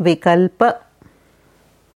विकल्प